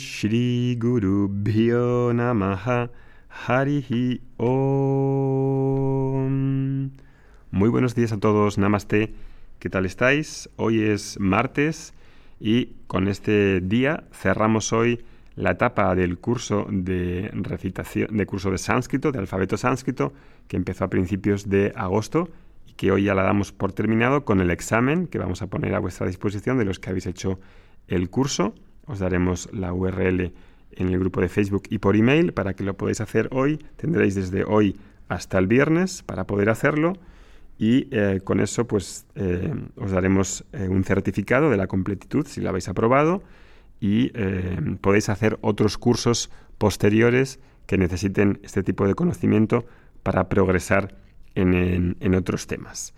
Shri Guru Bhyo Namaha Harihi Om. Muy buenos días a todos, Namaste. ¿Qué tal estáis? Hoy es martes y con este día cerramos hoy la etapa del curso de recitación, de curso de sánscrito, de alfabeto sánscrito, que empezó a principios de agosto y que hoy ya la damos por terminado con el examen que vamos a poner a vuestra disposición de los que habéis hecho el curso. Os daremos la URL en el grupo de Facebook y por email para que lo podáis hacer hoy. Tendréis desde hoy hasta el viernes para poder hacerlo y eh, con eso pues eh, os daremos eh, un certificado de la completitud si lo habéis aprobado y podéis hacer otros cursos posteriores que necesiten este tipo de conocimiento para progresar en, en otros temas.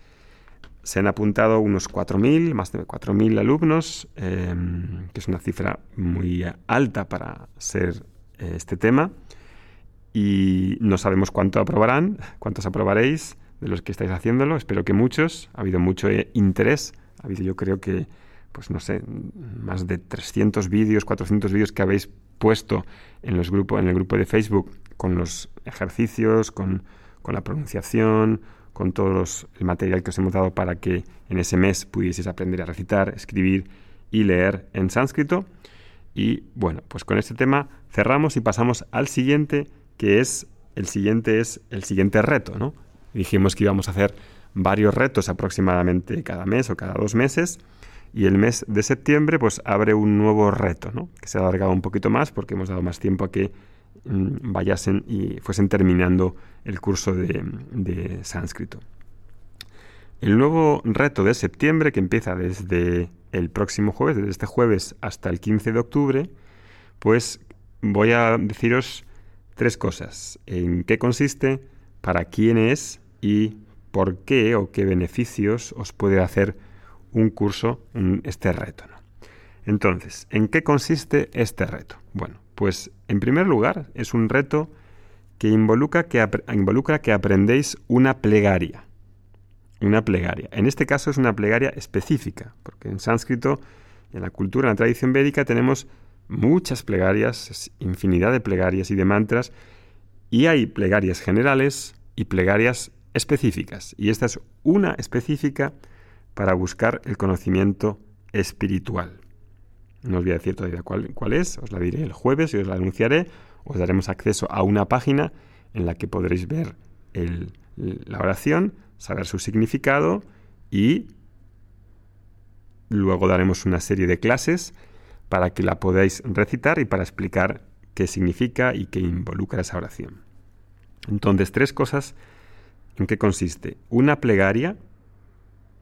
Se han apuntado unos 4.000, más de 4.000 alumnos, em, que es una cifra muy alta para ser eh, este tema. Y no sabemos cuánto aprobarán, cuántos aprobaréis de los que estáis haciéndolo. Espero que muchos. Ha habido mucho eh, interés. Ha habido, yo creo que, pues no sé, más de 300 vídeos, 400 vídeos que habéis puesto en, los grupos, en el grupo de Facebook con los ejercicios, con, con la pronunciación, con todo el material que os hemos dado para que en ese mes pudieseis aprender a recitar, escribir y leer en sánscrito. Y bueno, pues con este tema cerramos y pasamos al siguiente, que es el siguiente es el siguiente reto, ¿no? Dijimos que íbamos a hacer varios retos aproximadamente cada mes o cada dos meses. Y el mes de septiembre, pues abre un nuevo reto, ¿no? Que se ha alargado un poquito más porque hemos dado más tiempo a que vayasen y fuesen terminando el curso de, sánscrito. El nuevo reto de septiembre, que empieza desde el próximo jueves, desde este jueves hasta el 15 de octubre, pues voy a deciros tres cosas. En qué consiste, para quién es y por qué o qué beneficios os puede hacer un curso, este reto. Entonces, ¿en qué consiste este reto? Bueno, pues en primer lugar es un reto que involucra que, aprendéis una plegaria. Una plegaria. En este caso es una plegaria específica, porque en sánscrito, en la cultura, en la tradición védica, tenemos muchas plegarias, infinidad de plegarias y de mantras, y hay plegarias generales y plegarias específicas. Y esta es una específica para buscar el conocimiento espiritual. No os voy a decir todavía cuál, es, os la diré el jueves y os la anunciaré. Os daremos acceso a una página en la que podréis ver la oración, saber su significado y luego daremos una serie de clases para que la podáis recitar y para explicar qué significa y qué involucra esa oración. Entonces, tres cosas en qué consiste. Una plegaria,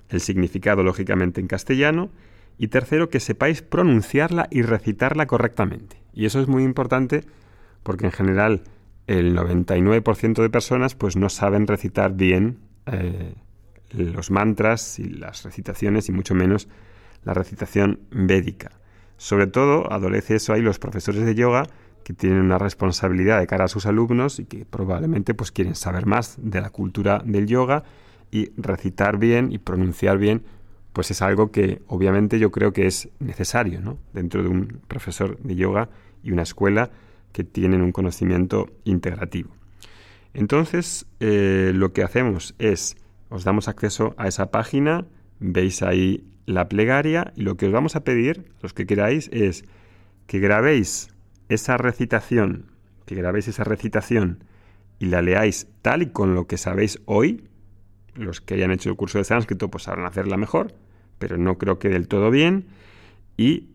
el significado lógicamente en castellano, y tercero, que sepáis pronunciarla y recitarla correctamente. Y eso es muy importante porque en general el 99% de personas pues no saben recitar bien eh, los mantras y las recitaciones y mucho menos la recitación védica. Sobre todo adolece eso ahí los profesores de yoga que tienen una responsabilidad de cara a sus alumnos y que probablemente pues quieren saber más de la cultura del yoga y recitar bien y pronunciar bien pues es algo que obviamente yo creo que es necesario ¿no? dentro de un profesor de yoga y una escuela que tienen un conocimiento integrativo. Entonces, eh, lo que hacemos es, os damos acceso a esa página, veis ahí la plegaria y lo que os vamos a pedir, los que queráis, es que grabéis esa recitación, que grabéis esa recitación y la leáis tal y con lo que sabéis hoy, los que hayan hecho el curso de sánscrito pues sabrán hacerla mejor, pero no creo que del todo bien. Y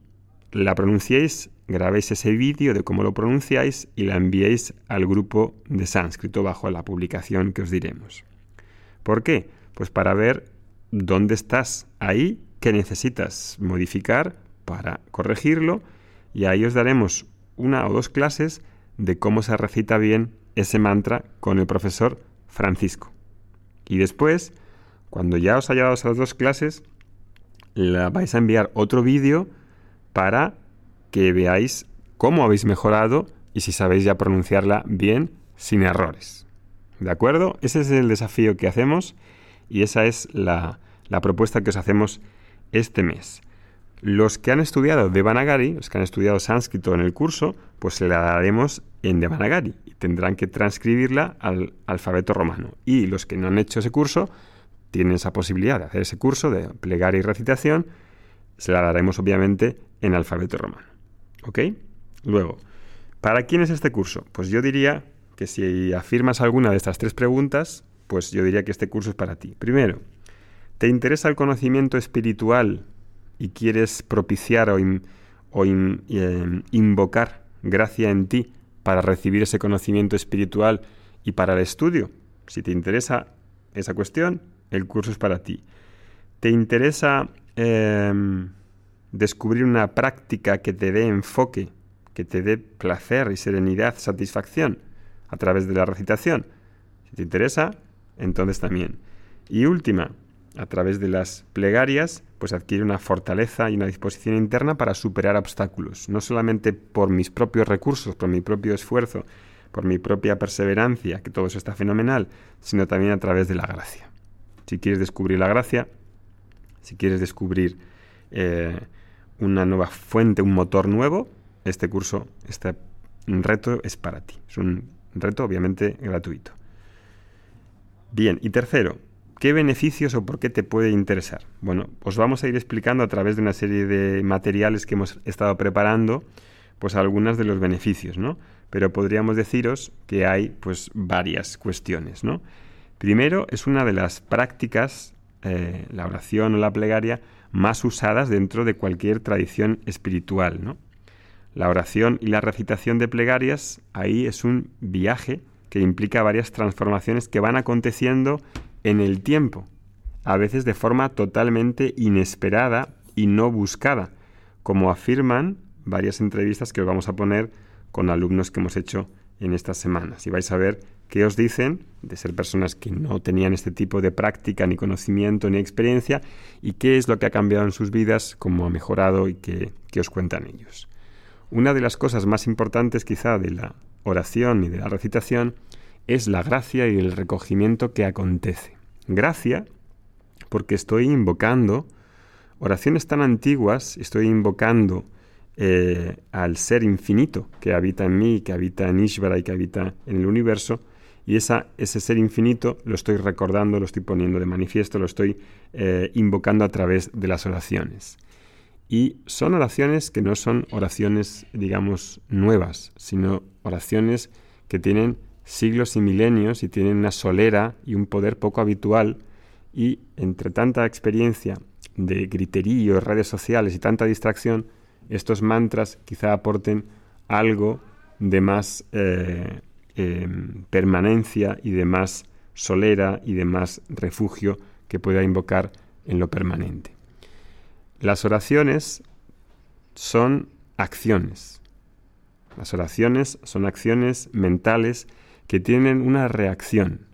la pronunciéis, grabéis ese vídeo de cómo lo pronunciáis y la enviéis al grupo de sánscrito bajo la publicación que os diremos. ¿Por qué? Pues para ver dónde estás ahí, qué necesitas modificar para corregirlo y ahí os daremos una o dos clases de cómo se recita bien ese mantra con el profesor Francisco. Y después, cuando ya os haya dado esas dos clases, la vais a enviar otro vídeo para que veáis cómo habéis mejorado y si sabéis ya pronunciarla bien sin errores. ¿De acuerdo? Ese es el desafío que hacemos y esa es la, la propuesta que os hacemos este mes. Los que han estudiado Devanagari, los que han estudiado sánscrito en el curso, pues se la daremos en Devanagari y tendrán que transcribirla al alfabeto romano. Y los que no han hecho ese curso tienen esa posibilidad de hacer ese curso de plegaria y recitación, se la daremos obviamente en alfabeto romano. ¿Ok? Luego, ¿para quién es este curso? Pues yo diría que si afirmas alguna de estas tres preguntas, pues yo diría que este curso es para ti. Primero, ¿te interesa el conocimiento espiritual y quieres propiciar o, em, invocar gracia en ti para recibir ese conocimiento espiritual y para el estudio? Si te interesa esa cuestión, el curso es para ti. ¿Te interesa em, descubrir una práctica que te dé enfoque, que te dé placer y serenidad, satisfacción a través de la recitación? Si te interesa, entonces también. Y última, a través de las plegarias, pues adquiere una fortaleza y una disposición interna para superar obstáculos, no solamente por mis propios recursos, por mi propio esfuerzo, por mi propia perseverancia, que todo eso está fenomenal, sino también a través de la gracia. Si quieres descubrir la gracia, si quieres descubrir eh, una nueva fuente, un motor nuevo, este curso, este reto es para ti. Es un reto obviamente gratuito. Bien, y tercero, ¿qué beneficios o por qué te puede interesar? Bueno, os vamos a ir explicando a través de una serie de materiales que hemos estado preparando, pues algunas de los beneficios, ¿no? Pero podríamos deciros que hay pues varias cuestiones, ¿no? Primero, es una de las prácticas, eh, la oración o la plegaria, más usadas dentro de cualquier tradición espiritual, ¿no? La oración y la recitación de plegarias, ahí es un viaje que implica varias transformaciones que van aconteciendo en el tiempo, a veces de forma totalmente inesperada y no buscada, como afirman varias entrevistas que os vamos a poner con alumnos que hemos hecho en estas semanas. Y vais a ver qué os dicen de ser personas que no tenían este tipo de práctica, ni conocimiento, ni experiencia, y qué es lo que ha cambiado en sus vidas, cómo ha mejorado y qué, qué os cuentan ellos. Una de las cosas más importantes quizá de la oración y de la recitación es la gracia y el recogimiento que acontece. Gracia porque estoy invocando oraciones tan antiguas, estoy invocando eh, al ser infinito que habita en mí, que habita en Ishvara y que habita en el universo, y ese ser infinito lo estoy recordando, lo estoy poniendo de manifiesto, lo estoy eh, invocando a través de las oraciones. Y son oraciones que no son oraciones, digamos, nuevas, sino oraciones que tienen siglos y milenios y tienen una solera y un poder poco habitual. Y entre tanta experiencia de griterío, redes sociales y tanta distracción, estos mantras quizá aporten algo de más eh, em, permanencia y de más solera y de más refugio que pueda invocar en lo permanente. Las oraciones son acciones. Las oraciones son acciones mentales que tienen una reacción.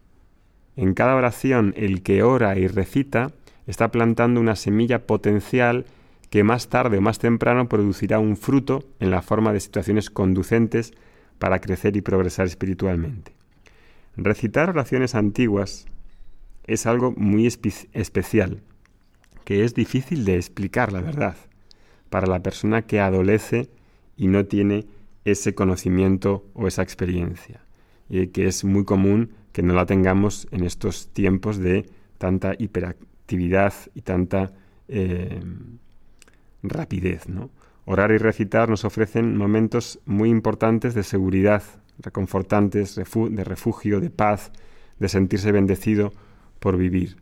En cada oración el que ora y recita está plantando una semilla potencial que más tarde o más temprano producirá un fruto en la forma de situaciones conducentes para crecer y progresar espiritualmente. Recitar oraciones antiguas es algo muy especial que es difícil de explicar, la verdad, para la persona que adolece y no tiene ese conocimiento o esa experiencia, que es muy común que no la tengamos en estos tiempos de tanta hiperactividad y tanta eh, rapidez. ¿no? Orar y recitar nos ofrecen momentos muy importantes de seguridad, reconfortantes, de refugio, de paz, de sentirse bendecido por vivir.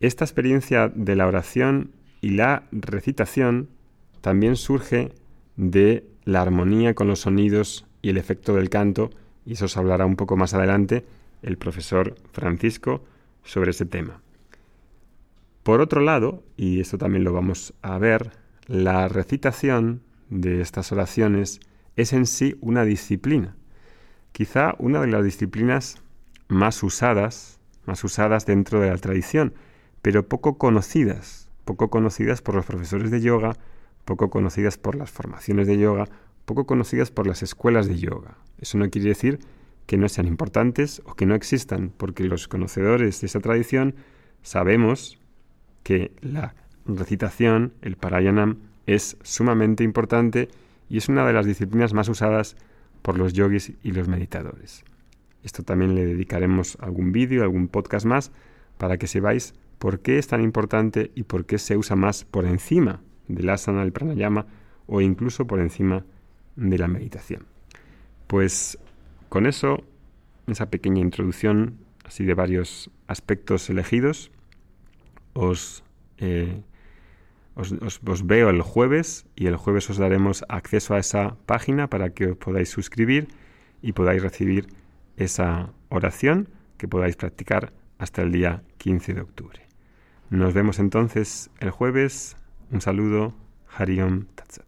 Esta experiencia de la oración y la recitación también surge de la armonía con los sonidos y el efecto del canto, y eso os hablará un poco más adelante el profesor Francisco sobre ese tema. Por otro lado, y esto también lo vamos a ver, la recitación de estas oraciones es en sí una disciplina, quizá una de las disciplinas más usadas, más usadas dentro de la tradición, pero poco conocidas, poco conocidas por los profesores de yoga, poco conocidas por las formaciones de yoga, poco conocidas por las escuelas de yoga. Eso no quiere decir que no sean importantes o que no existan, porque los conocedores de esa tradición sabemos que la recitación, el parayanam, es sumamente importante y es una de las disciplinas más usadas por los yogis y los meditadores. Esto también le dedicaremos algún vídeo, algún podcast más, para que sepáis por qué es tan importante y por qué se usa más por encima del asana, del pranayama o incluso por encima de la meditación. Pues con eso, esa pequeña introducción así de varios aspectos elegidos, os, eh, os, veo el jueves y el jueves os daremos acceso a esa página para que os podáis suscribir y podáis recibir esa oración que podáis practicar hasta el día 15 de octubre. Nos vemos entonces el jueves. Un saludo. Hariom Tatsat.